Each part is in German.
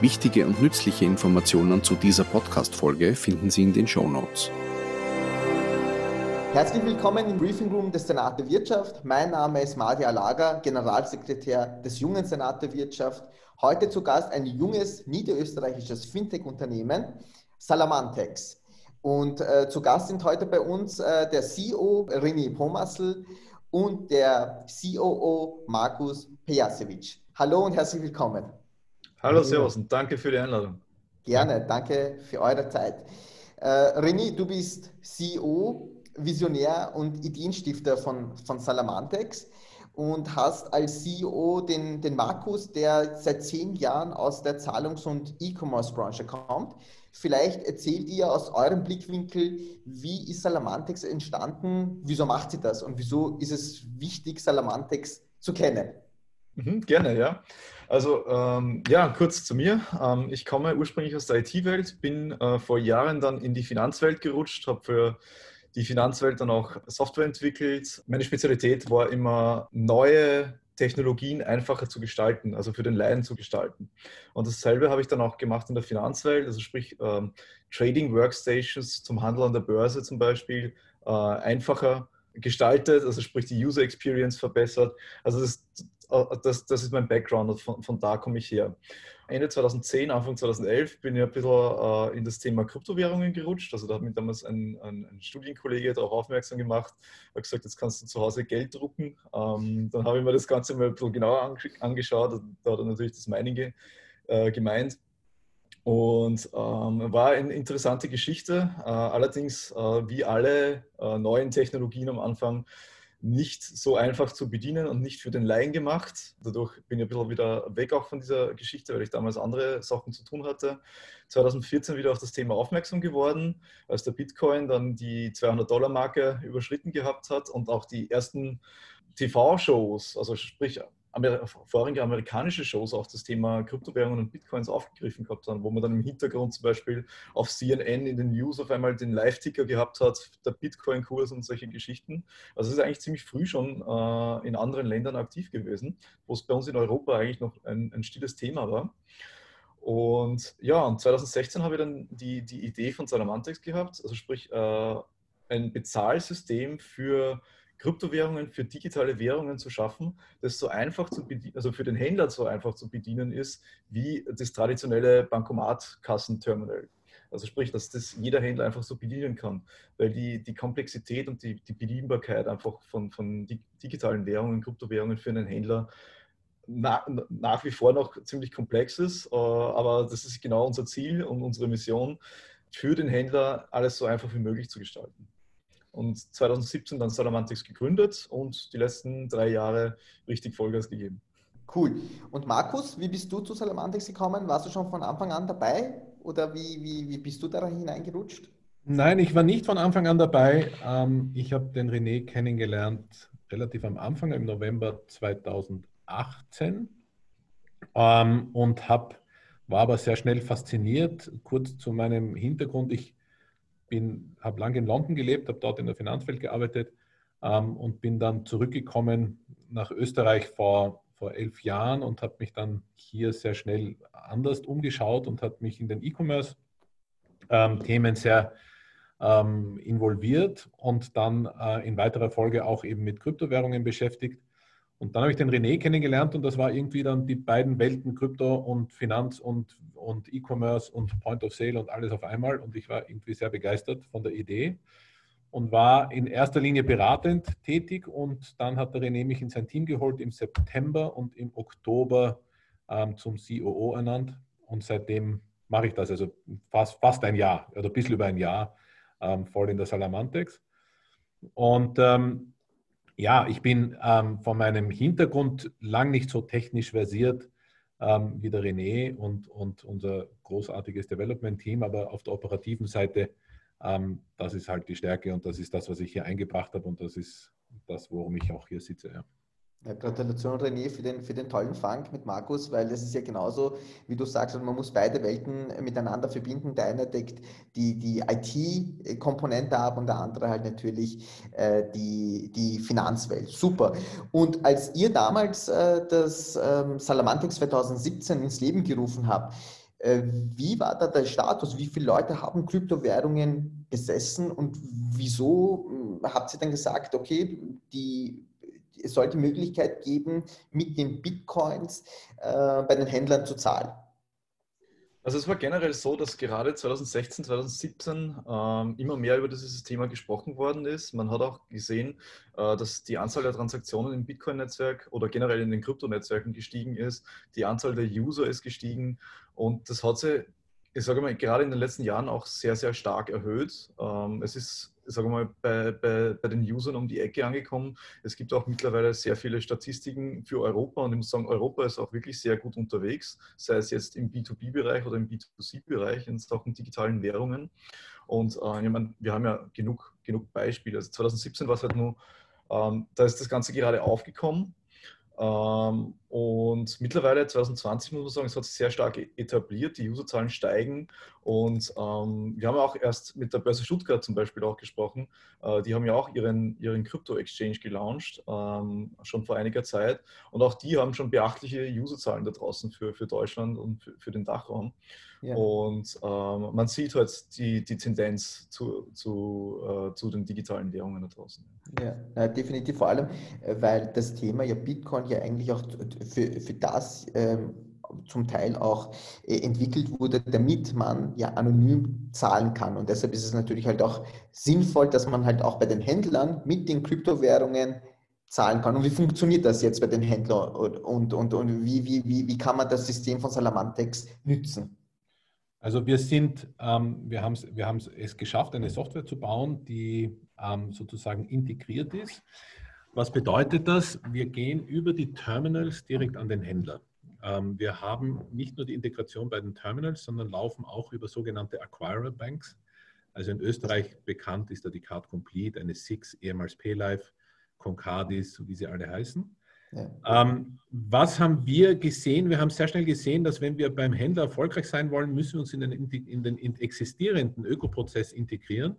Wichtige und nützliche Informationen zu dieser Podcast-Folge finden Sie in den Show Notes. Herzlich willkommen im Briefing Room des Senat der Wirtschaft. Mein Name ist Madia Lager, Generalsekretär des Jungen Senat der Wirtschaft. Heute zu Gast ein junges niederösterreichisches Fintech-Unternehmen, Salamantex. Und äh, zu Gast sind heute bei uns äh, der CEO René Pomassel und der COO Markus Pejasewitsch. Hallo und herzlich willkommen. Hallo, Servus und danke für die Einladung. Gerne, danke für eure Zeit. Äh, René, du bist CEO, Visionär und Ideenstifter von, von Salamantex und hast als CEO den, den Markus, der seit zehn Jahren aus der Zahlungs- und E-Commerce-Branche kommt. Vielleicht erzählt ihr aus eurem Blickwinkel, wie ist Salamantex entstanden, wieso macht sie das und wieso ist es wichtig, Salamantex zu kennen? Mhm, gerne, ja. Also ähm, ja, kurz zu mir. Ähm, ich komme ursprünglich aus der IT-Welt, bin äh, vor Jahren dann in die Finanzwelt gerutscht, habe für die Finanzwelt dann auch Software entwickelt. Meine Spezialität war immer neue Technologien einfacher zu gestalten, also für den Laien zu gestalten. Und dasselbe habe ich dann auch gemacht in der Finanzwelt, also sprich ähm, Trading Workstations zum Handel an der Börse zum Beispiel äh, einfacher gestaltet, also sprich die User Experience verbessert. Also das, das, das ist mein Background und von, von da komme ich her. Ende 2010, Anfang 2011 bin ich ein bisschen äh, in das Thema Kryptowährungen gerutscht. Also da hat mich damals ein, ein, ein Studienkollege darauf aufmerksam gemacht, hat gesagt, jetzt kannst du zu Hause Geld drucken. Ähm, dann habe ich mir das Ganze mal ein bisschen genauer angeschaut. Da hat er natürlich das Meinige äh, gemeint. Und ähm, war eine interessante Geschichte. Äh, allerdings, äh, wie alle äh, neuen Technologien am Anfang, nicht so einfach zu bedienen und nicht für den Laien gemacht. Dadurch bin ich ein bisschen wieder weg auch von dieser Geschichte, weil ich damals andere Sachen zu tun hatte. 2014 wieder auf das Thema aufmerksam geworden, als der Bitcoin dann die 200-Dollar-Marke überschritten gehabt hat und auch die ersten TV-Shows, also sprich Amer vorrangige amerikanische Shows auch das Thema Kryptowährungen und Bitcoins aufgegriffen gehabt haben, wo man dann im Hintergrund zum Beispiel auf CNN in den News auf einmal den Live-Ticker gehabt hat, der Bitcoin-Kurs und solche Geschichten. Also es ist eigentlich ziemlich früh schon äh, in anderen Ländern aktiv gewesen, wo es bei uns in Europa eigentlich noch ein, ein stilles Thema war. Und ja, und 2016 habe ich dann die, die Idee von Salamantex gehabt, also sprich äh, ein Bezahlsystem für Kryptowährungen für digitale Währungen zu schaffen, das so einfach zu bedienen, also für den Händler so einfach zu bedienen ist, wie das traditionelle Bankomatkassenterminal. Also sprich, dass das jeder Händler einfach so bedienen kann, weil die, die Komplexität und die, die Bedienbarkeit einfach von, von digitalen Währungen, Kryptowährungen für einen Händler nach, nach wie vor noch ziemlich komplex ist. Äh, aber das ist genau unser Ziel und unsere Mission, für den Händler alles so einfach wie möglich zu gestalten und 2017 dann Salamantics gegründet und die letzten drei Jahre richtig Vollgas gegeben. Cool. Und Markus, wie bist du zu Salamantics gekommen? Warst du schon von Anfang an dabei oder wie, wie, wie bist du da hineingerutscht? Nein, ich war nicht von Anfang an dabei. Ähm, ich habe den René kennengelernt relativ am Anfang, im November 2018 ähm, und hab, war aber sehr schnell fasziniert. Kurz zu meinem Hintergrund. Ich habe lange in London gelebt, habe dort in der Finanzwelt gearbeitet ähm, und bin dann zurückgekommen nach Österreich vor, vor elf Jahren und habe mich dann hier sehr schnell anders umgeschaut und habe mich in den E-Commerce-Themen ähm, sehr ähm, involviert und dann äh, in weiterer Folge auch eben mit Kryptowährungen beschäftigt. Und dann habe ich den René kennengelernt und das war irgendwie dann die beiden Welten Krypto und Finanz und, und E-Commerce und Point of Sale und alles auf einmal. Und ich war irgendwie sehr begeistert von der Idee und war in erster Linie beratend tätig. Und dann hat der René mich in sein Team geholt im September und im Oktober ähm, zum COO ernannt. Und seitdem mache ich das, also fast, fast ein Jahr oder ein bisschen über ein Jahr ähm, voll in der Salamantex. Und ähm, ja, ich bin ähm, von meinem Hintergrund lang nicht so technisch versiert ähm, wie der René und, und unser großartiges Development-Team, aber auf der operativen Seite, ähm, das ist halt die Stärke und das ist das, was ich hier eingebracht habe und das ist das, worum ich auch hier sitze. Ja. Ja, Gratulation René für den, für den tollen Fang mit Markus, weil das ist ja genauso, wie du sagst, man muss beide Welten miteinander verbinden. Der eine deckt die, die IT-Komponente ab und der andere halt natürlich äh, die, die Finanzwelt. Super. Und als ihr damals äh, das ähm, Salamantex 2017 ins Leben gerufen habt, äh, wie war da der Status? Wie viele Leute haben Kryptowährungen gesessen und wieso hm, habt ihr dann gesagt, okay, die es sollte die Möglichkeit geben, mit den Bitcoins äh, bei den Händlern zu zahlen. Also es war generell so, dass gerade 2016, 2017 ähm, immer mehr über dieses Thema gesprochen worden ist. Man hat auch gesehen, äh, dass die Anzahl der Transaktionen im Bitcoin-Netzwerk oder generell in den Kryptonetzwerken gestiegen ist. Die Anzahl der User ist gestiegen und das hat sich, ich sage mal, gerade in den letzten Jahren auch sehr, sehr stark erhöht. Ähm, es ist sagen wir mal, bei, bei, bei den Usern um die Ecke angekommen. Es gibt auch mittlerweile sehr viele Statistiken für Europa und ich muss sagen, Europa ist auch wirklich sehr gut unterwegs, sei es jetzt im B2B-Bereich oder im B2C-Bereich in Sachen digitalen Währungen. Und äh, ich meine, wir haben ja genug, genug Beispiele. Also 2017 war es halt nur, ähm, da ist das Ganze gerade aufgekommen ähm, und mittlerweile 2020 muss man sagen, es hat sich sehr stark e-, etabliert, die Userzahlen steigen und ähm, wir haben auch erst mit der Börse Stuttgart zum Beispiel auch gesprochen. Äh, die haben ja auch ihren, ihren Crypto-Exchange gelauncht, ähm, schon vor einiger Zeit und auch die haben schon beachtliche Userzahlen da draußen für, für Deutschland und für, für den Dachraum. Ja. Und ähm, man sieht halt die, die Tendenz zu, zu, äh, zu den digitalen Währungen da draußen. Ja, ja, definitiv vor allem, äh, weil das Thema ja Bitcoin ja eigentlich auch für, für das ähm, zum Teil auch äh, entwickelt wurde, damit man ja anonym zahlen kann. Und deshalb ist es natürlich halt auch sinnvoll, dass man halt auch bei den Händlern mit den Kryptowährungen zahlen kann. Und wie funktioniert das jetzt bei den Händlern und, und, und, wie, wie, wie, wie kann man das System von Salamantex nützen? Also wir sind, ähm, wir haben wir es geschafft, eine Software zu bauen, die ähm, sozusagen integriert ist. Was bedeutet das? Wir gehen über die Terminals direkt an den Händler. Ähm, wir haben nicht nur die Integration bei den Terminals, sondern laufen auch über sogenannte Acquirer Banks. Also in Österreich bekannt ist da die Card Complete, eine Six, ehemals PayLife, Concardis, wie sie alle heißen. Ähm, was haben wir gesehen? Wir haben sehr schnell gesehen, dass wenn wir beim Händler erfolgreich sein wollen, müssen wir uns in den, in den existierenden Ökoprozess integrieren.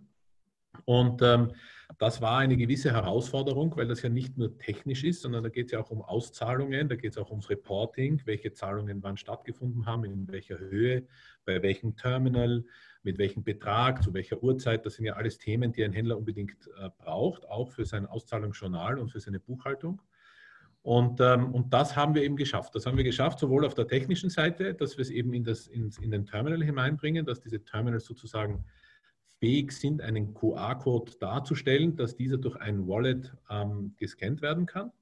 Und ähm, das war eine gewisse Herausforderung, weil das ja nicht nur technisch ist, sondern da geht es ja auch um Auszahlungen, da geht es auch ums Reporting, welche Zahlungen wann stattgefunden haben, in welcher Höhe, bei welchem Terminal, mit welchem Betrag, zu welcher Uhrzeit. Das sind ja alles Themen, die ein Händler unbedingt äh, braucht, auch für sein Auszahlungsjournal und für seine Buchhaltung. Und, ähm, und das haben wir eben geschafft. Das haben wir geschafft, sowohl auf der technischen Seite, dass wir es eben in, das, in, in den Terminal hineinbringen, dass diese Terminals sozusagen fähig sind, einen QR-Code darzustellen, dass dieser durch ein Wallet ähm, gescannt werden kann.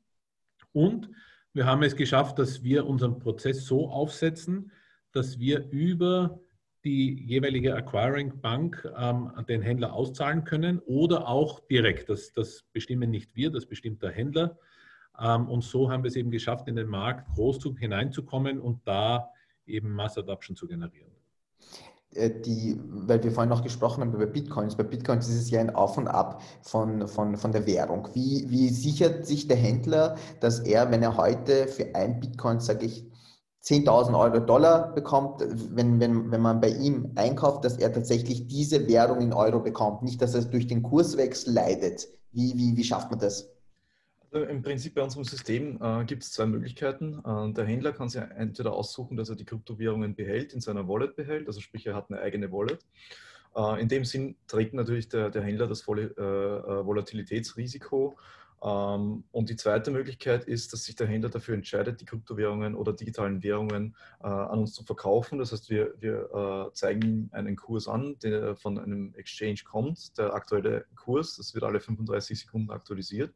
Und wir haben es geschafft, dass wir unseren Prozess so aufsetzen, dass wir über die jeweilige Acquiring Bank ähm, den Händler auszahlen können oder auch direkt. Das, das bestimmen nicht wir, das bestimmt der Händler. Ähm, und so haben wir es eben geschafft, in den Markt Großzug hineinzukommen und da eben Mass Adoption zu generieren. Äh, die, weil wir vorhin noch gesprochen haben über Bitcoins. Bei Bitcoins ist es ja ein Auf und Ab von, von, von der Währung. Wie, wie sichert sich der Händler, dass er, wenn er heute für ein Bitcoin, sage ich, 10.000 Euro Dollar bekommt, wenn, wenn, wenn man bei ihm einkauft, dass er tatsächlich diese Währung in Euro bekommt, nicht, dass er durch den Kurswechsel leidet. Wie, wie, wie schafft man das? Also Im Prinzip bei unserem System äh, gibt es zwei Möglichkeiten. Äh, der Händler kann sich entweder aussuchen, dass er die Kryptowährungen behält, in seiner Wallet behält, also sprich, er hat eine eigene Wallet. Äh, in dem Sinn trägt natürlich der, der Händler das volle äh, äh, Volatilitätsrisiko. Ähm, und die zweite Möglichkeit ist, dass sich der Händler dafür entscheidet, die Kryptowährungen oder digitalen Währungen äh, an uns zu verkaufen. Das heißt, wir, wir zeigen ihm einen Kurs an, der von einem Exchange kommt, der aktuelle Kurs. Das wird alle 35 Sekunden aktualisiert.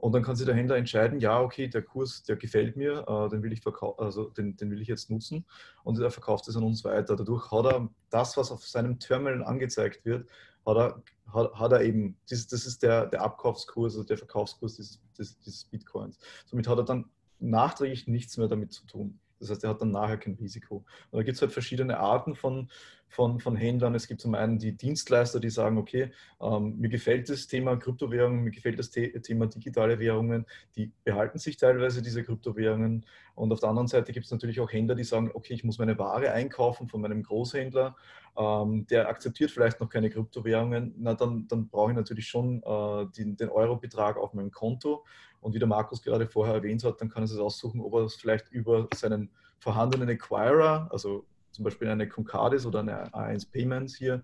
Und dann kann sich der Händler entscheiden, ja, okay, der Kurs, der gefällt mir, äh, den, will ich also den, den will ich jetzt nutzen und er verkauft es an uns weiter. Dadurch hat er das, was auf seinem Terminal angezeigt wird, hat er, hat, hat er eben, das, das ist der, der Abkaufskurs, also der Verkaufskurs dieses, dieses, dieses Bitcoins. Somit hat er dann nachträglich nichts mehr damit zu tun. Das heißt, er hat dann nachher kein Risiko. Und da gibt es halt verschiedene Arten von, von, von Händlern. Es gibt zum einen die Dienstleister, die sagen, okay, ähm, mir gefällt das Thema Kryptowährungen, mir gefällt das The Thema digitale Währungen, die behalten sich teilweise diese Kryptowährungen. Und auf der anderen Seite gibt es natürlich auch Händler, die sagen, okay, ich muss meine Ware einkaufen von meinem Großhändler, ähm, der akzeptiert vielleicht noch keine Kryptowährungen, na dann, dann brauche ich natürlich schon äh, den, den Eurobetrag auf meinem Konto. Und wie der Markus gerade vorher erwähnt hat, dann kann er sich aussuchen, ob er das vielleicht über seinen vorhandenen Acquirer, also zum Beispiel eine Concardis oder eine A1 Payments hier,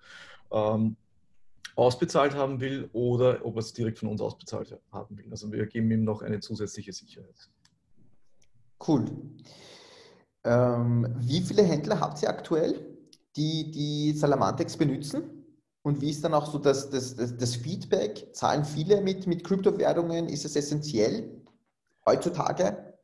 ähm, ausbezahlt haben will oder ob er es direkt von uns ausbezahlt haben will. Also wir geben ihm noch eine zusätzliche Sicherheit. Cool. Ähm, wie viele Händler habt ihr aktuell, die die Salamantex benutzen? Und wie ist dann auch so das, das, das, das Feedback? Zahlen viele mit, mit Kryptowährungen? Ist es essentiell heutzutage?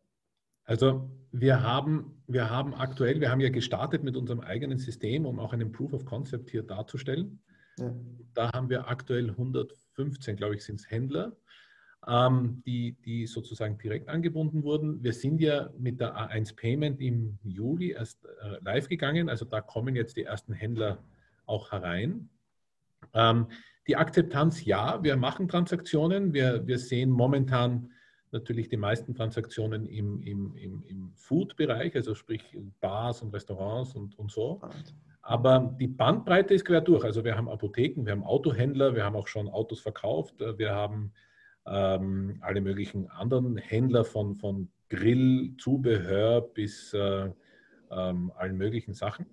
Also wir haben, wir haben aktuell, wir haben ja gestartet mit unserem eigenen System, um auch einen Proof of Concept hier darzustellen. Ja. Da haben wir aktuell 115, glaube ich, sind es Händler, ähm, die, die sozusagen direkt angebunden wurden. Wir sind ja mit der A1 Payment im Juli erst äh, live gegangen, also da kommen jetzt die ersten Händler auch herein. Ähm, die Akzeptanz, ja, wir machen Transaktionen. Wir, wir sehen momentan natürlich die meisten Transaktionen im, im, im, im Food-Bereich, also sprich Bars und Restaurants und, und so. Aber die Bandbreite ist quer durch. Also wir haben Apotheken, wir haben Autohändler, wir haben auch schon Autos verkauft, wir haben ähm, alle möglichen anderen Händler von, von Grill, Zubehör bis äh, ähm, allen möglichen Sachen.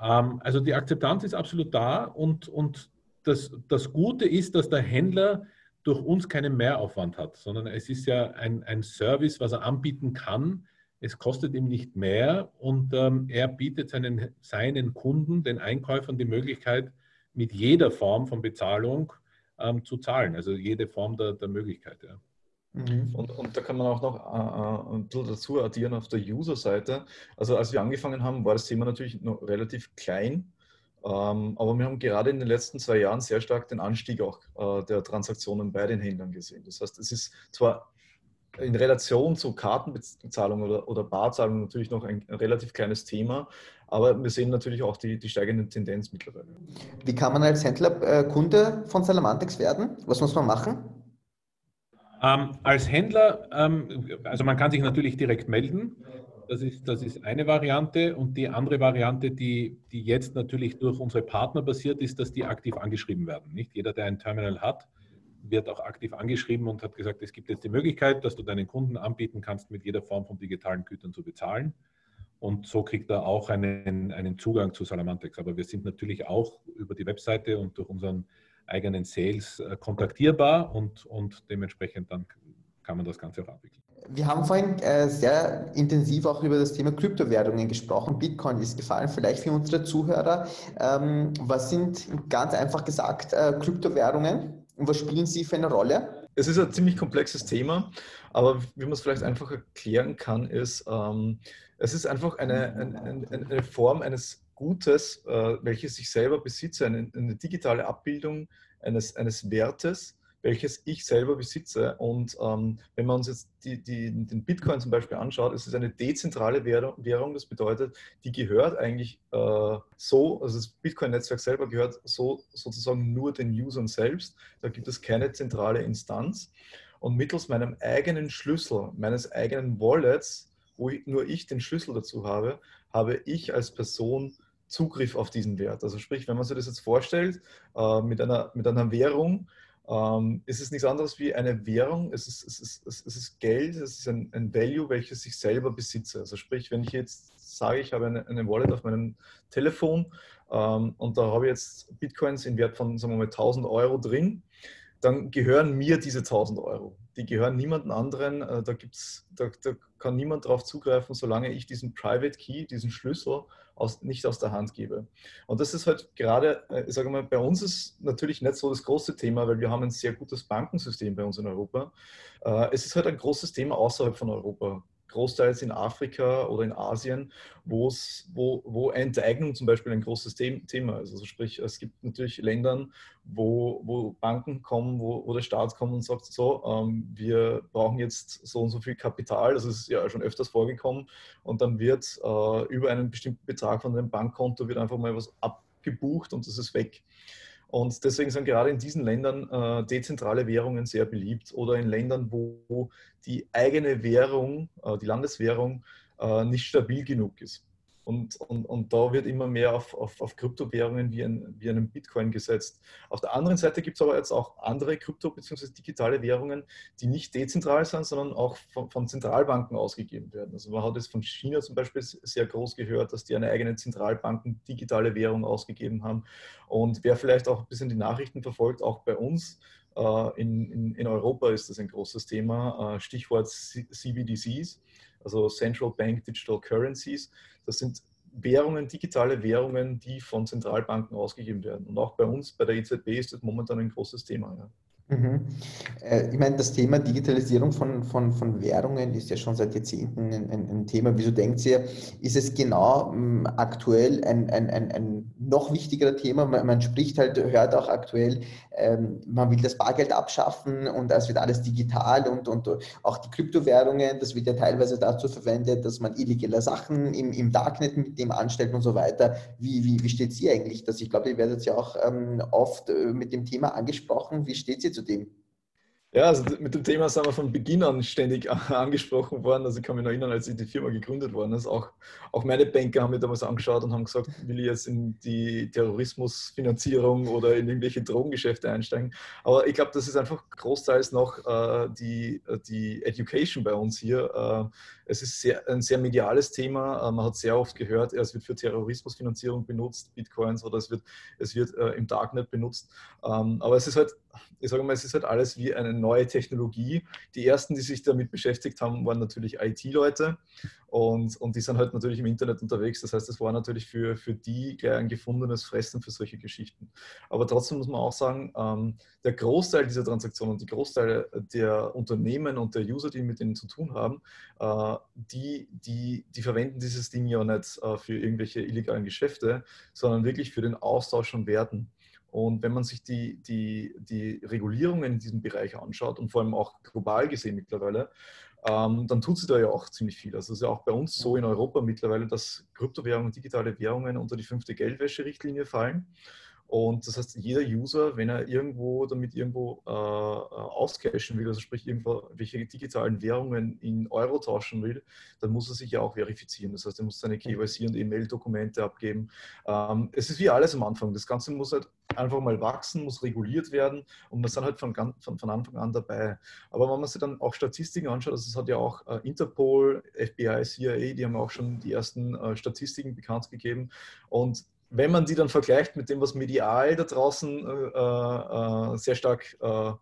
Ähm, also die Akzeptanz ist absolut da und, und das, das Gute ist, dass der Händler durch uns keinen Mehraufwand hat, sondern es ist ja ein, ein Service, was er anbieten kann. Es kostet ihm nicht mehr und ähm, er bietet seinen, seinen Kunden, den Einkäufern, die Möglichkeit, mit jeder Form von Bezahlung ähm, zu zahlen, also jede Form der, der Möglichkeit. Ja. Mhm. Und, und, da kann man auch noch äh, äh ein bisschen dazu addieren auf der User-Seite. Also als wir angefangen haben, war das Thema natürlich noch relativ klein. Ähm, aber wir haben gerade in den letzten zwei Jahren sehr stark den Anstieg auch äh, der Transaktionen bei den Händlern gesehen. Das heißt, es ist zwar in Relation zu Kartenbezahlung oder, oder Barzahlung natürlich noch ein, ein, relativ kleines Thema, aber wir sehen natürlich auch die, die steigende Tendenz mittlerweile. Wie kann man als Händler äh, Kunde von Salamantex werden? Was muss man machen? Ähm, als Händler, ähm, also man kann sich natürlich direkt melden. Das ist, das ist eine Variante. Und die andere Variante, die, die jetzt natürlich durch unsere Partner basiert, ist, dass die aktiv angeschrieben werden. Nicht jeder, der ein Terminal hat, wird auch aktiv angeschrieben und hat gesagt, es gibt jetzt die Möglichkeit, dass du deinen Kunden anbieten kannst, mit jeder Form von digitalen Gütern zu bezahlen. Und so kriegt er auch einen, einen Zugang zu Salamantex. Aber wir sind natürlich auch über die Webseite und durch unseren eigenen Sales äh, kontaktierbar und, und dementsprechend dann kann man das Ganze auch abwickeln. Wir haben vorhin äh, sehr intensiv auch über das Thema Kryptowährungen gesprochen. Bitcoin ist gefallen, vielleicht für unsere Zuhörer. Ähm, was sind ganz einfach gesagt äh, Kryptowährungen und was spielen sie für eine Rolle? Es ist ein ziemlich komplexes Thema, aber wie man es vielleicht einfach erklären kann, ist, ähm, es ist einfach eine, eine, eine Form eines Gutes, äh, welches ich selber besitze, eine, eine digitale Abbildung eines, eines Wertes, welches ich selber besitze. Und ähm, wenn man uns jetzt die, die, den Bitcoin zum Beispiel anschaut, ist es eine dezentrale Währung. Das bedeutet, die gehört eigentlich äh, so, also das Bitcoin-Netzwerk selber gehört so sozusagen nur den Usern selbst. Da gibt es keine zentrale Instanz. Und mittels meinem eigenen Schlüssel, meines eigenen Wallets, wo ich, nur ich den Schlüssel dazu habe, habe ich als Person Zugriff auf diesen Wert. Also sprich, wenn man sich das jetzt vorstellt, äh, mit, einer, mit einer Währung, ähm, ist es nichts anderes wie eine Währung, es ist, es ist, es ist Geld, es ist ein, ein, Value, welches ich selber besitze. Also sprich, wenn ich jetzt sage, ich habe eine, eine Wallet auf meinem Telefon ähm, und da habe ich jetzt Bitcoins in Wert von, sagen wir mal, 1000 Euro drin, dann gehören mir diese 1000 Euro. Die gehören niemandem anderen. Äh, da, gibt's, da, da kann niemand darauf zugreifen, solange ich diesen Private Key, diesen Schlüssel aus, nicht aus der Hand gebe. Und das ist halt gerade, äh, ich sage mal, bei uns ist natürlich nicht so das große Thema, weil wir haben ein sehr gutes Bankensystem bei uns in Europa. Äh, es ist halt ein großes Thema außerhalb von Europa großteils in Afrika oder in Asien, wo, wo Enteignung zum Beispiel ein großes Thema ist. Also sprich, es gibt natürlich Länder, wo, wo Banken kommen, wo, wo der Staat kommt und sagt, so, ähm, wir brauchen jetzt so und so viel Kapital, das ist ja schon öfters vorgekommen, und dann wird äh, über einen bestimmten Betrag von dem Bankkonto wird einfach mal was abgebucht und das ist weg. Und deswegen sind gerade in diesen Ländern äh, dezentrale Währungen sehr beliebt oder in Ländern, wo die eigene Währung, äh, die Landeswährung, äh, nicht stabil genug ist. Und, und, und da wird immer mehr auf, auf, auf Kryptowährungen wie, ein, wie einem Bitcoin gesetzt. Auf der anderen Seite gibt es aber jetzt auch andere Krypto- bzw. digitale Währungen, die nicht dezentral sind, sondern auch von, von, Zentralbanken ausgegeben werden. Also man hat es von China zum Beispiel sehr groß gehört, dass die eine eigene Zentralbanken digitale Währung ausgegeben haben. Und wer vielleicht auch ein bisschen die Nachrichten verfolgt, auch bei uns, äh, in, in, in Europa ist das ein großes Thema. Äh, Stichwort CBDCs also Central Bank Digital Currencies. Das sind Währungen, digitale Währungen, die von Zentralbanken ausgegeben werden. Und auch bei uns, bei der EZB, ist das momentan ein großes Thema. Ja. Mhm. Äh, ich meine, das Thema Digitalisierung von, von, von Währungen ist ja schon seit Jahrzehnten ein, ein, ein Thema. Wieso denkt ihr, ist es genau m, aktuell ein, ein, ein, ein noch wichtigerer Thema? Man, man spricht halt, hört auch aktuell, ähm, man will das Bargeld abschaffen und es wird alles digital und, und auch die Kryptowährungen, das wird ja teilweise dazu verwendet, dass man illegale Sachen im, im Darknet mit dem anstellt und so weiter. Wie, wie, wie steht sie eigentlich? Das, ich glaube, ihr werdet ja auch ähm, oft äh, mit dem Thema angesprochen. Wie steht sie zu dem? Ja, also mit dem Thema sind wir von Beginn an ständig angesprochen worden. Also ich kann mich noch erinnern, als die Firma gegründet worden ist. Auch, auch meine Banker haben mir damals angeschaut und haben gesagt, will ich jetzt in die Terrorismusfinanzierung oder in irgendwelche Drogengeschäfte einsteigen. Aber ich glaube, das ist einfach großteils noch äh, die, die Education bei uns hier. Äh, es ist sehr, ein sehr mediales Thema. Äh, man hat sehr oft gehört, es wird für Terrorismusfinanzierung benutzt, Bitcoins, oder es wird, es wird äh, im Darknet benutzt. Ähm, aber es ist halt, ich sage mal, es ist halt alles wie eine neue Technologie. Die ersten, die sich damit beschäftigt haben, waren natürlich IT-Leute und, und die sind halt natürlich im Internet unterwegs. Das heißt, es war natürlich für, für die gleich ein gefundenes Fressen für solche Geschichten. Aber trotzdem muss man auch sagen, ähm, der Großteil dieser Transaktionen, die Großteil der Unternehmen und der User, die mit denen zu tun haben, äh, die, die, die verwenden dieses Ding ja nicht äh, für irgendwelche illegalen Geschäfte, sondern wirklich für den Austausch von Werten. Und wenn man sich die, die, die Regulierungen in diesem Bereich anschaut und vor allem auch global gesehen mittlerweile, ähm, dann tut sie da ja auch ziemlich viel. Also es ist ja auch bei uns so in Europa mittlerweile, dass Kryptowährungen und digitale Währungen unter die fünfte Geldwäscherichtlinie fallen. Und das heißt, jeder User, wenn er irgendwo damit irgendwo äh, auscashen will, also sprich irgendwelche digitalen Währungen in Euro tauschen will, dann muss er sich ja auch verifizieren. Das heißt, er muss seine KYC und E-Mail-Dokumente abgeben. Ähm, es ist wie alles am Anfang. Das Ganze muss halt einfach mal wachsen, muss reguliert werden und wir sind halt von, von, von Anfang an dabei. Aber wenn man sich dann auch Statistiken anschaut, also es hat ja auch äh, Interpol, FBI, CIA, die haben auch schon die ersten äh, Statistiken bekannt gegeben und wenn man die dann vergleicht mit dem, was medial da draußen äh, äh, sehr stark äh,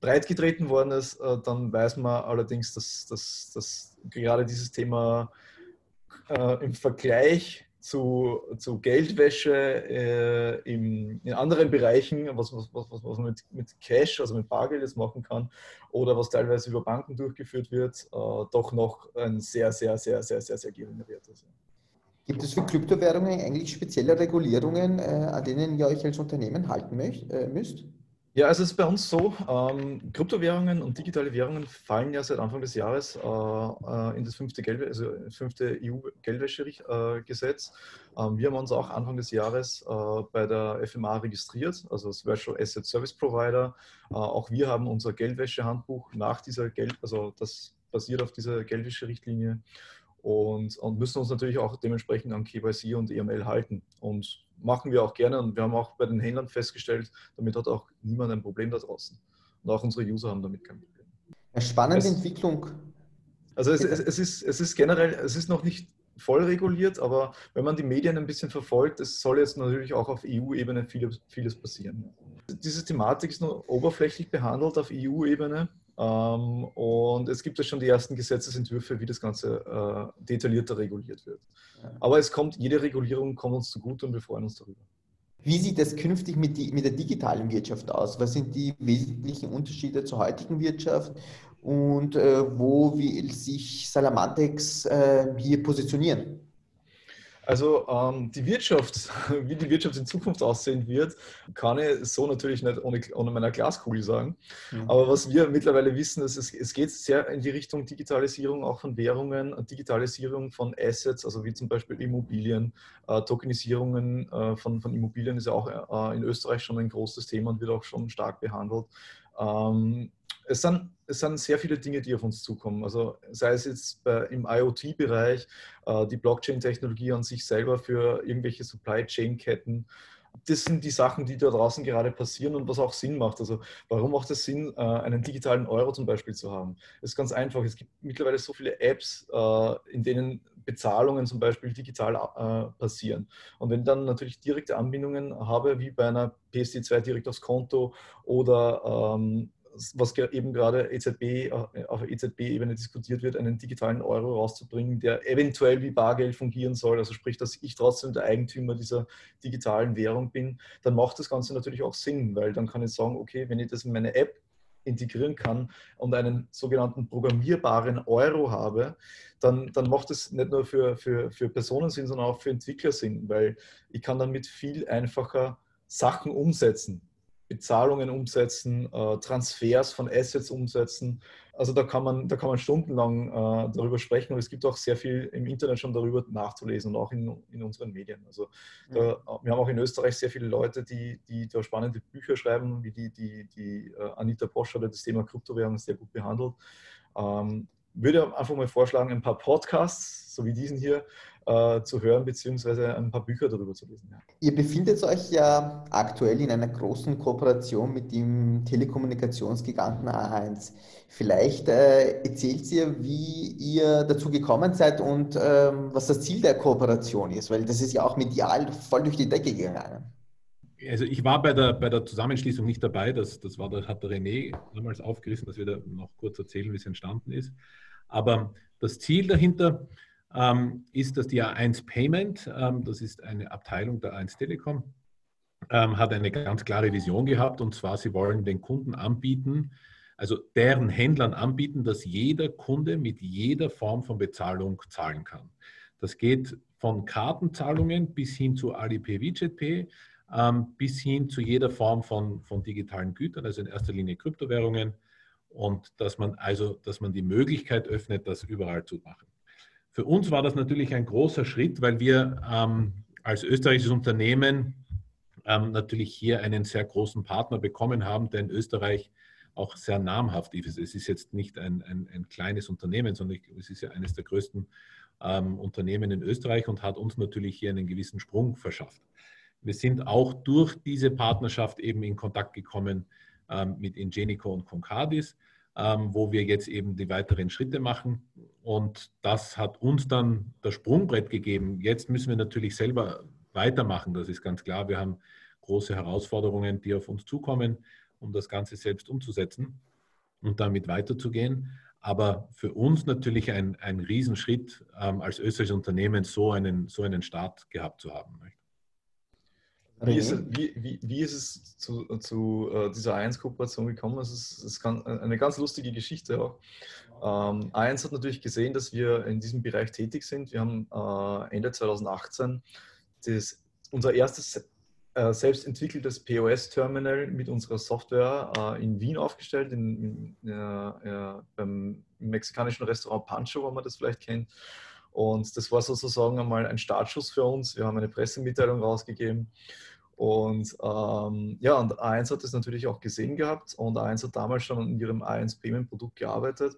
breitgetreten worden ist, äh, dann weiß man allerdings, dass, dass, dass gerade dieses Thema äh, im Vergleich zu, zu Geldwäsche äh, im, in anderen Bereichen, was, was, was, was man mit, mit Cash, also mit Bargeld jetzt machen kann, oder was teilweise über Banken durchgeführt wird, doch noch ein sehr, sehr, sehr, sehr, sehr, sehr geringer Wert ist. Gibt es für Kryptowährungen eigentlich spezielle Regulierungen, äh, an denen ihr euch als Unternehmen halten möcht, äh, müsst? Ja, also es ist bei uns so, ähm, Kryptowährungen und digitale Währungen fallen ja seit Anfang des Jahres äh, äh in das fünfte, Geldwä also fünfte EU-Geldwäschegesetz. Ähm, wir haben uns auch Anfang des Jahres äh, bei der FMA registriert, also das Virtual Asset Service Provider. Äh, auch wir haben unser Geldwäschehandbuch nach dieser Geld, also das basiert auf dieser Geldwäscherichtlinie und, und müssen uns natürlich auch dementsprechend an KYC und EML halten. Und machen wir auch gerne und wir haben auch bei den Händlern festgestellt, damit hat auch niemand ein Problem da draußen. Und auch unsere User haben damit kein Problem. Eine spannende es, Entwicklung. Also es, es, es, ist, es ist generell, es ist noch nicht voll reguliert, aber wenn man die Medien ein bisschen verfolgt, es soll jetzt natürlich auch auf EU-Ebene vieles, vieles passieren. Diese Thematik ist nur oberflächlich behandelt auf EU-Ebene. Ähm, und es gibt ja schon die ersten Gesetzesentwürfe, wie das Ganze äh, detaillierter reguliert wird. Aber es kommt, jede Regulierung kommt uns zugute und wir freuen uns darüber. Wie sieht es künftig mit, die, mit der digitalen Wirtschaft aus? Was sind die wesentlichen Unterschiede zur heutigen Wirtschaft? und äh, wo will sich Salamantex äh, hier positionieren? Also ähm, die Wirtschaft, wie die Wirtschaft in Zukunft aussehen wird, kann ich so natürlich nicht ohne, ohne meiner Glaskugel sagen. Mhm. Aber was wir mittlerweile wissen, ist, es, es geht sehr in die Richtung Digitalisierung auch von Währungen, Digitalisierung von Assets, also wie zum Beispiel Immobilien, äh, Tokenisierungen äh, von, von Immobilien ist ja auch äh, in Österreich schon ein großes Thema und wird auch schon stark behandelt. Ähm, es sind, es sind sehr viele Dinge, die auf uns zukommen. Also sei es jetzt bei, im IoT-Bereich, äh, die Blockchain-Technologie an sich selber für irgendwelche Supply Chain-Ketten. Das sind die Sachen, die da draußen gerade passieren und was auch Sinn macht. Also warum macht es Sinn, äh, einen digitalen Euro zum Beispiel zu haben? Es ist ganz einfach. Es gibt mittlerweile so viele Apps, äh, in denen Bezahlungen zum Beispiel digital äh, passieren. Und wenn ich dann natürlich direkte Anbindungen habe, wie bei einer PSD2 direkt aufs Konto oder ähm, was eben gerade EZB, auf EZB-Ebene diskutiert wird, einen digitalen Euro rauszubringen, der eventuell wie Bargeld fungieren soll, also sprich, dass ich trotzdem der Eigentümer dieser digitalen Währung bin, dann macht das Ganze natürlich auch Sinn, weil dann kann ich sagen, okay, wenn ich das in meine App integrieren kann und einen sogenannten programmierbaren Euro habe, dann, dann macht es nicht nur für, für, für Personen Sinn, sondern auch für Entwickler Sinn, weil ich kann damit viel einfacher Sachen umsetzen. Bezahlungen umsetzen, äh, Transfers von Assets umsetzen. Also da kann man, da kann man stundenlang äh, darüber sprechen und es gibt auch sehr viel im Internet schon darüber nachzulesen und auch in, in unseren Medien. Also da, wir haben auch in Österreich sehr viele Leute, die, die da spannende Bücher schreiben, wie die, die, die äh, Anita Bosch oder das Thema Kryptowährungen sehr gut behandelt. Ähm, würde einfach mal vorschlagen, ein paar Podcasts, so wie diesen hier, äh, zu hören, beziehungsweise ein paar Bücher darüber zu lesen. Ja. Ihr befindet euch ja aktuell in einer großen Kooperation mit dem Telekommunikationsgiganten A1. Vielleicht äh, erzählt ihr, wie ihr dazu gekommen seid und ähm, was das Ziel der Kooperation ist, weil das ist ja auch medial voll durch die Decke gegangen. Also ich war bei der, bei der Zusammenschließung nicht dabei, das, das war, das hat der René damals aufgerissen, dass wir da noch kurz erzählen, wie es entstanden ist. Aber das Ziel dahinter ähm, ist, dass die A1 Payment, ähm, das ist eine Abteilung der A1 Telekom, ähm, hat eine ganz klare Vision gehabt und zwar, sie wollen den Kunden anbieten, also deren Händlern anbieten, dass jeder Kunde mit jeder Form von Bezahlung zahlen kann. Das geht von Kartenzahlungen bis hin zu Alipay, WeChat ähm, bis hin zu jeder Form von, von digitalen Gütern, also in erster Linie Kryptowährungen und dass man also, dass man die Möglichkeit öffnet, das überall zu machen. Für uns war das natürlich ein großer Schritt, weil wir ähm, als österreichisches Unternehmen ähm, natürlich hier einen sehr großen Partner bekommen haben, der in Österreich auch sehr namhaft ist. Es ist jetzt nicht ein, ein, ein kleines Unternehmen, sondern es ist ja eines der größten ähm, Unternehmen in Österreich und hat uns natürlich hier einen gewissen Sprung verschafft. Wir sind auch durch diese Partnerschaft eben in Kontakt gekommen ähm, mit Ingenico und Concardis wo wir jetzt eben die weiteren Schritte machen. Und das hat uns dann das Sprungbrett gegeben. Jetzt müssen wir natürlich selber weitermachen, das ist ganz klar. Wir haben große Herausforderungen, die auf uns zukommen, um das Ganze selbst umzusetzen und damit weiterzugehen. Aber für uns natürlich ein, ein Riesenschritt, ähm, als österreichisches Unternehmen so einen, so einen Start gehabt zu haben. Wie ist, wie, wie, wie ist es zu, zu uh, dieser A1-Kooperation gekommen? Es ist, es ist eine ganz lustige Geschichte auch. Ähm, A1 hat natürlich gesehen, dass wir in diesem Bereich tätig sind. Wir haben äh, Ende 2018 das, unser erstes äh, selbst entwickeltes POS-Terminal mit unserer Software äh, in Wien aufgestellt, in, in, äh, beim mexikanischen Restaurant Pancho, wo man das vielleicht kennt. Und das war sozusagen einmal ein Startschuss für uns. Wir haben eine Pressemitteilung rausgegeben. Und ähm, ja, und A1 hat das natürlich auch gesehen gehabt und A1 hat damals schon an ihrem A1 Payment Produkt gearbeitet.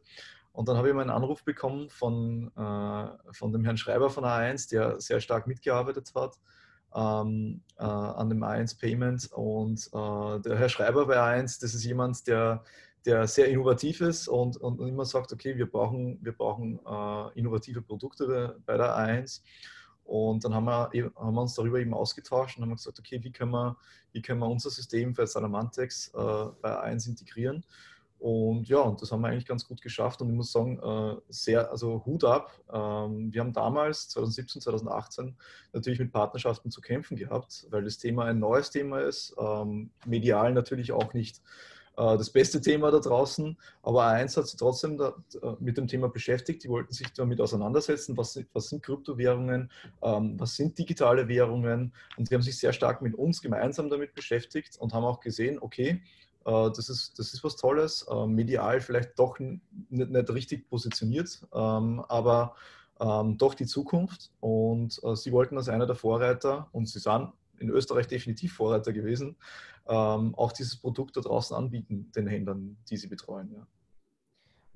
Und dann habe ich mal einen Anruf bekommen von, äh, von dem Herrn Schreiber von A1, der sehr stark mitgearbeitet hat ähm, äh, an dem A1 Payment. Und äh, der Herr Schreiber bei A1, das ist jemand, der der sehr innovativ ist und, und immer sagt, okay, wir brauchen, wir brauchen äh, innovative Produkte bei der A1. Und dann haben wir, haben wir uns darüber eben ausgetauscht und haben gesagt, okay, wie können wir, wie können wir unser System für Salamantex äh, bei A1 integrieren? Und ja, und das haben wir eigentlich ganz gut geschafft und ich muss sagen, äh, sehr, also Hut ab. Ähm, wir haben damals, 2017, 2018, natürlich mit Partnerschaften zu kämpfen gehabt, weil das Thema ein neues Thema ist, ähm, medial natürlich auch nicht das beste Thema da draußen, aber A1 hat sich trotzdem da, äh, mit dem Thema beschäftigt. Die wollten sich damit auseinandersetzen, was, was sind Kryptowährungen, ähm, was sind digitale Währungen und die haben sich sehr stark mit uns gemeinsam damit beschäftigt und haben auch gesehen, okay, äh, das ist, das ist was Tolles, medial vielleicht doch nicht, nicht richtig positioniert, ähm, aber ähm, doch die Zukunft. Und äh, sie wollten als einer der Vorreiter, und sie sind in Österreich definitiv Vorreiter gewesen, ähm, auch dieses Produkt da draußen anbieten, den Händlern, die sie betreuen. Ja.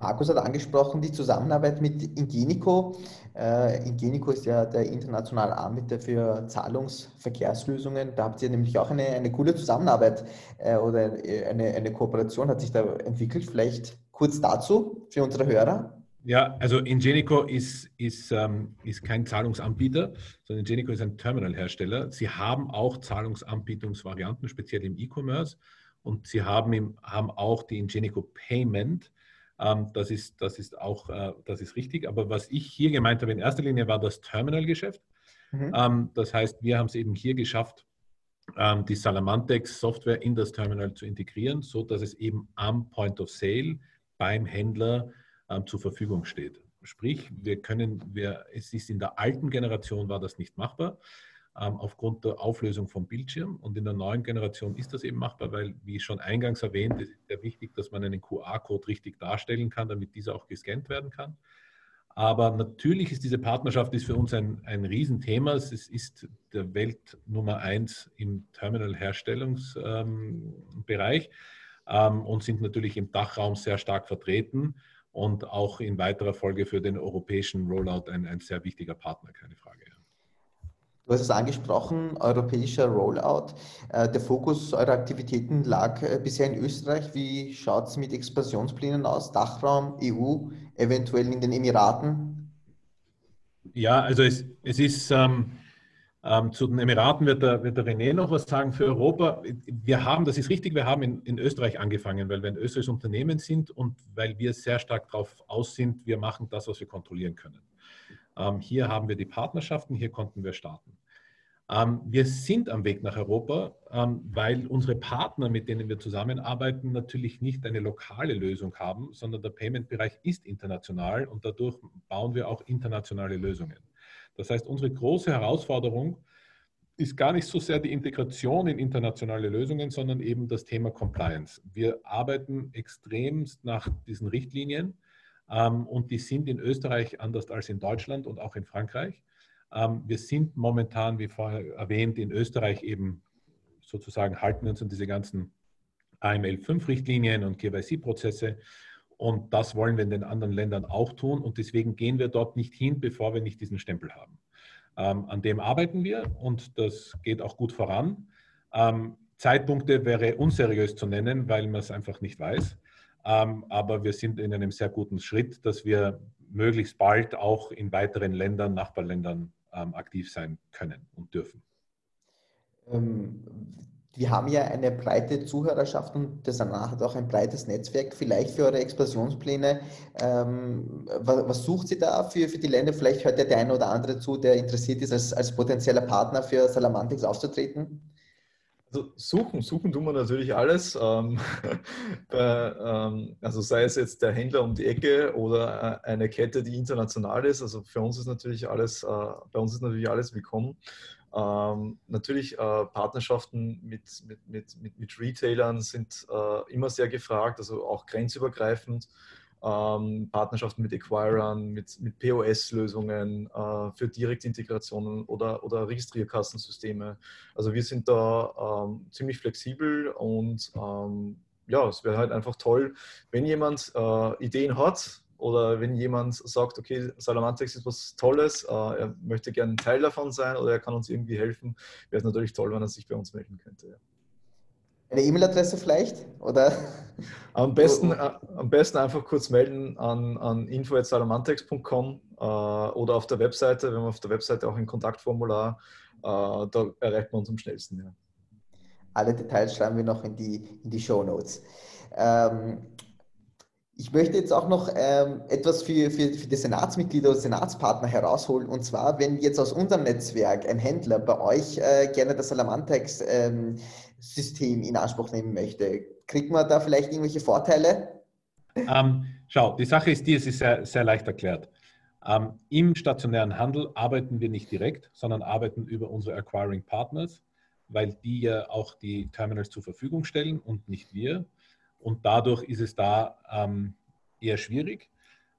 Markus hat angesprochen die Zusammenarbeit mit Ingenico. Äh, Ingenico ist ja der internationale Anbieter für Zahlungsverkehrslösungen. Da habt ihr nämlich auch eine, eine coole Zusammenarbeit äh, oder eine, eine Kooperation hat sich da entwickelt. Vielleicht kurz dazu für unsere Hörer. Ja, also Ingenico ist, ist, ähm, ist kein Zahlungsanbieter, sondern Ingenico ist ein Terminalhersteller. Sie haben auch Zahlungsanbietungsvarianten, speziell im E-Commerce. Und sie haben, im, haben auch die Ingenico Payment. Ähm, das, ist, das ist auch äh, das ist richtig. Aber was ich hier gemeint habe in erster Linie war das Terminalgeschäft. Mhm. Ähm, das heißt, wir haben es eben hier geschafft, ähm, die Salamantex Software in das Terminal zu integrieren, so dass es eben am Point of Sale beim Händler ähm, zur Verfügung steht. Sprich, wir können, wir, es ist in der alten Generation war das nicht machbar ähm, aufgrund der Auflösung vom Bildschirm und in der neuen Generation ist das eben machbar, weil, wie schon eingangs erwähnt, ist es sehr wichtig, dass man einen QR-Code richtig darstellen kann, damit dieser auch gescannt werden kann. Aber natürlich ist diese Partnerschaft ist für uns ein, ein Riesenthema. Es ist der Welt Nummer eins im Terminal-Herstellungsbereich ähm, ähm, und sind natürlich im Dachraum sehr stark vertreten und auch in weiterer Folge für den europäischen Rollout ein, ein sehr wichtiger Partner, keine Frage. Du hast es angesprochen, europäischer Rollout. Äh, der Fokus eurer Aktivitäten lag äh, bisher in Österreich. Wie schaut es mit Expansionsplänen aus? Dachraum, EU, eventuell in den Emiraten? Ja, also es, es ist ähm, ähm, zu den Emiraten wird der, wird der René noch was sagen für Europa. Wir haben, das ist richtig, wir haben in, in Österreich angefangen, weil wir ein österreichisches Unternehmen sind und weil wir sehr stark darauf aus sind, wir machen das, was wir kontrollieren können. Ähm, hier haben wir die Partnerschaften, hier konnten wir starten. Ähm, wir sind am Weg nach Europa, ähm, weil unsere Partner, mit denen wir zusammenarbeiten, natürlich nicht eine lokale Lösung haben, sondern der Payment-Bereich ist international und dadurch bauen wir auch internationale Lösungen. Das heißt, unsere große Herausforderung ist gar nicht so sehr die Integration in internationale Lösungen, sondern eben das Thema Compliance. Wir arbeiten extremst nach diesen Richtlinien ähm, und die sind in Österreich anders als in Deutschland und auch in Frankreich. Ähm, wir sind momentan, wie vorher erwähnt, in Österreich eben sozusagen halten wir uns an diese ganzen AML5-Richtlinien und KYC-Prozesse und das wollen wir in den anderen Ländern auch tun. Und deswegen gehen wir dort nicht hin, bevor wir nicht diesen Stempel haben. Ähm, an dem arbeiten wir und das geht auch gut voran. Ähm, Zeitpunkte wäre unseriös zu nennen, weil man es einfach nicht weiß. Ähm, aber wir sind in einem sehr guten Schritt, dass wir möglichst bald auch in weiteren Ländern, Nachbarländern ähm, aktiv sein können und dürfen. Wir haben ja eine breite Zuhörerschaft und das hat auch ein breites Netzwerk. Vielleicht für eure Expansionspläne, ähm, was, was, sucht ihr da für, für die Länder? Vielleicht hört ja der eine oder andere zu, der interessiert ist, als, als potenzieller Partner für Salamantix aufzutreten. Also suchen, suchen tun wir natürlich alles. Ähm, bei, ähm, also sei es jetzt der Händler um die Ecke oder äh, eine Kette, die international ist. Also für uns ist natürlich alles, äh, bei uns ist natürlich alles willkommen. Ähm, natürlich äh, Partnerschaften mit, mit, mit, mit, mit Retailern sind äh, immer sehr gefragt, also auch grenzübergreifend. Ähm, Partnerschaften mit Acquirern, mit, mit POS-Lösungen äh, für Direktintegrationen oder, oder Registrierkassensysteme. Also wir sind da ähm, ziemlich flexibel und ähm, ja, es wäre halt einfach toll, wenn jemand äh, Ideen hat, oder wenn jemand sagt, okay, Salamantex ist was Tolles, äh, er möchte gerne Teil davon sein oder er kann uns irgendwie helfen, wäre es natürlich toll, wenn er sich bei uns melden könnte. Ja. Eine E-Mail-Adresse vielleicht? Oder? Am besten, äh, am besten einfach kurz melden an, an info.salamantex.com äh, oder auf der Webseite. Wir haben auf der Webseite auch ein Kontaktformular. Äh, da erreicht man uns am schnellsten. Ja. Alle Details schreiben wir noch in die, in die Show Notes. Ähm, Ich möchte jetzt auch noch ähm, etwas für, für, für die Senatsmitglieder oder Senatspartner herausholen. Und zwar, wenn jetzt aus unserem Netzwerk ein Händler bei euch äh, gerne das Salamantex-System ähm, in Anspruch nehmen möchte, kriegt man da vielleicht irgendwelche Vorteile? Ähm, schau, die Sache ist die, es ist sehr, sehr leicht erklärt. Ähm, Im stationären Handel arbeiten wir nicht direkt, sondern arbeiten über unsere Acquiring Partners, weil die ja auch die Terminals zur Verfügung stellen und nicht wir. Und dadurch ist es da ähm, eher schwierig.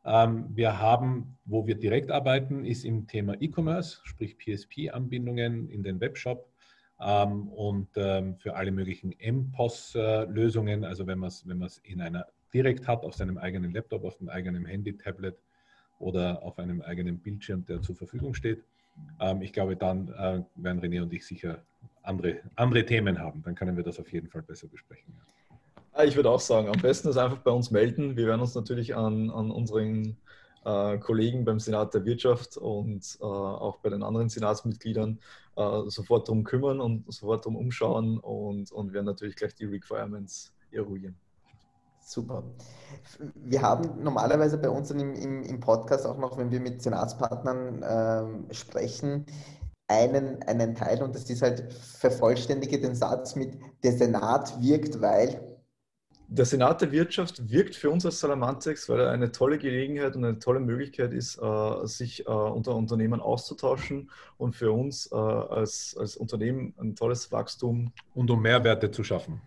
Ähm, wir haben, wo wir direkt arbeiten, ist im Thema E-Commerce, sprich PSP-Anbindungen in den Webshop ähm, und ähm, für alle möglichen MPOS-Lösungen, also wenn man es wenn in einer direkt hat, auf seinem eigenen Laptop, auf dem eigenen Handy, Tablet oder auf einem eigenen Bildschirm, der zur Verfügung steht. Ähm, ich glaube, dann äh, werden René und ich sicher andere, andere Themen haben. Dann können wir das auf jeden Fall besser besprechen. Ja. Ich würde auch sagen, am besten ist einfach bei uns melden. Wir werden uns natürlich an, an unseren äh, Kollegen beim Senat der Wirtschaft und äh, auch bei den anderen Senatsmitgliedern äh, sofort darum kümmern und sofort darum umschauen und, und werden natürlich gleich die Requirements eruieren. Super. Wir haben normalerweise bei uns im, im, im Podcast auch noch, wenn wir mit Senatspartnern ähm, sprechen, einen, einen Teil und das ist halt vervollständige den Satz mit der Senat wirkt, weil der Senat der Wirtschaft wirkt für uns als Salamantex, weil er eine tolle Gelegenheit und eine tolle Möglichkeit ist, äh, sich äh, unter Unternehmen auszutauschen und für uns äh, als, als Unternehmen ein tolles Wachstum. Und um Mehrwerte zu schaffen.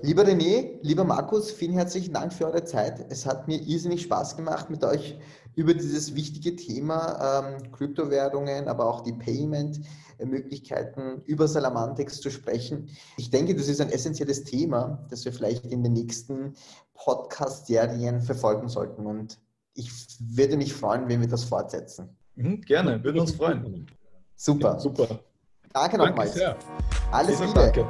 Lieber René, lieber Markus, vielen herzlichen Dank für eure Zeit. Es hat mir irrsinnig Spaß gemacht, mit euch über dieses wichtige Thema ähm, Kryptowährungen, aber auch die Payment-Möglichkeiten über Salamantex zu sprechen. Ich denke, das ist ein essentielles Thema, das wir vielleicht in den nächsten Podcast-Serien verfolgen sollten. Und ich würde mich freuen, wenn wir das fortsetzen. Mhm, gerne, würde uns freuen. Super. Ja, super. Danke nochmals. Danke sehr. Alles Liebe. Danke.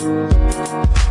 Música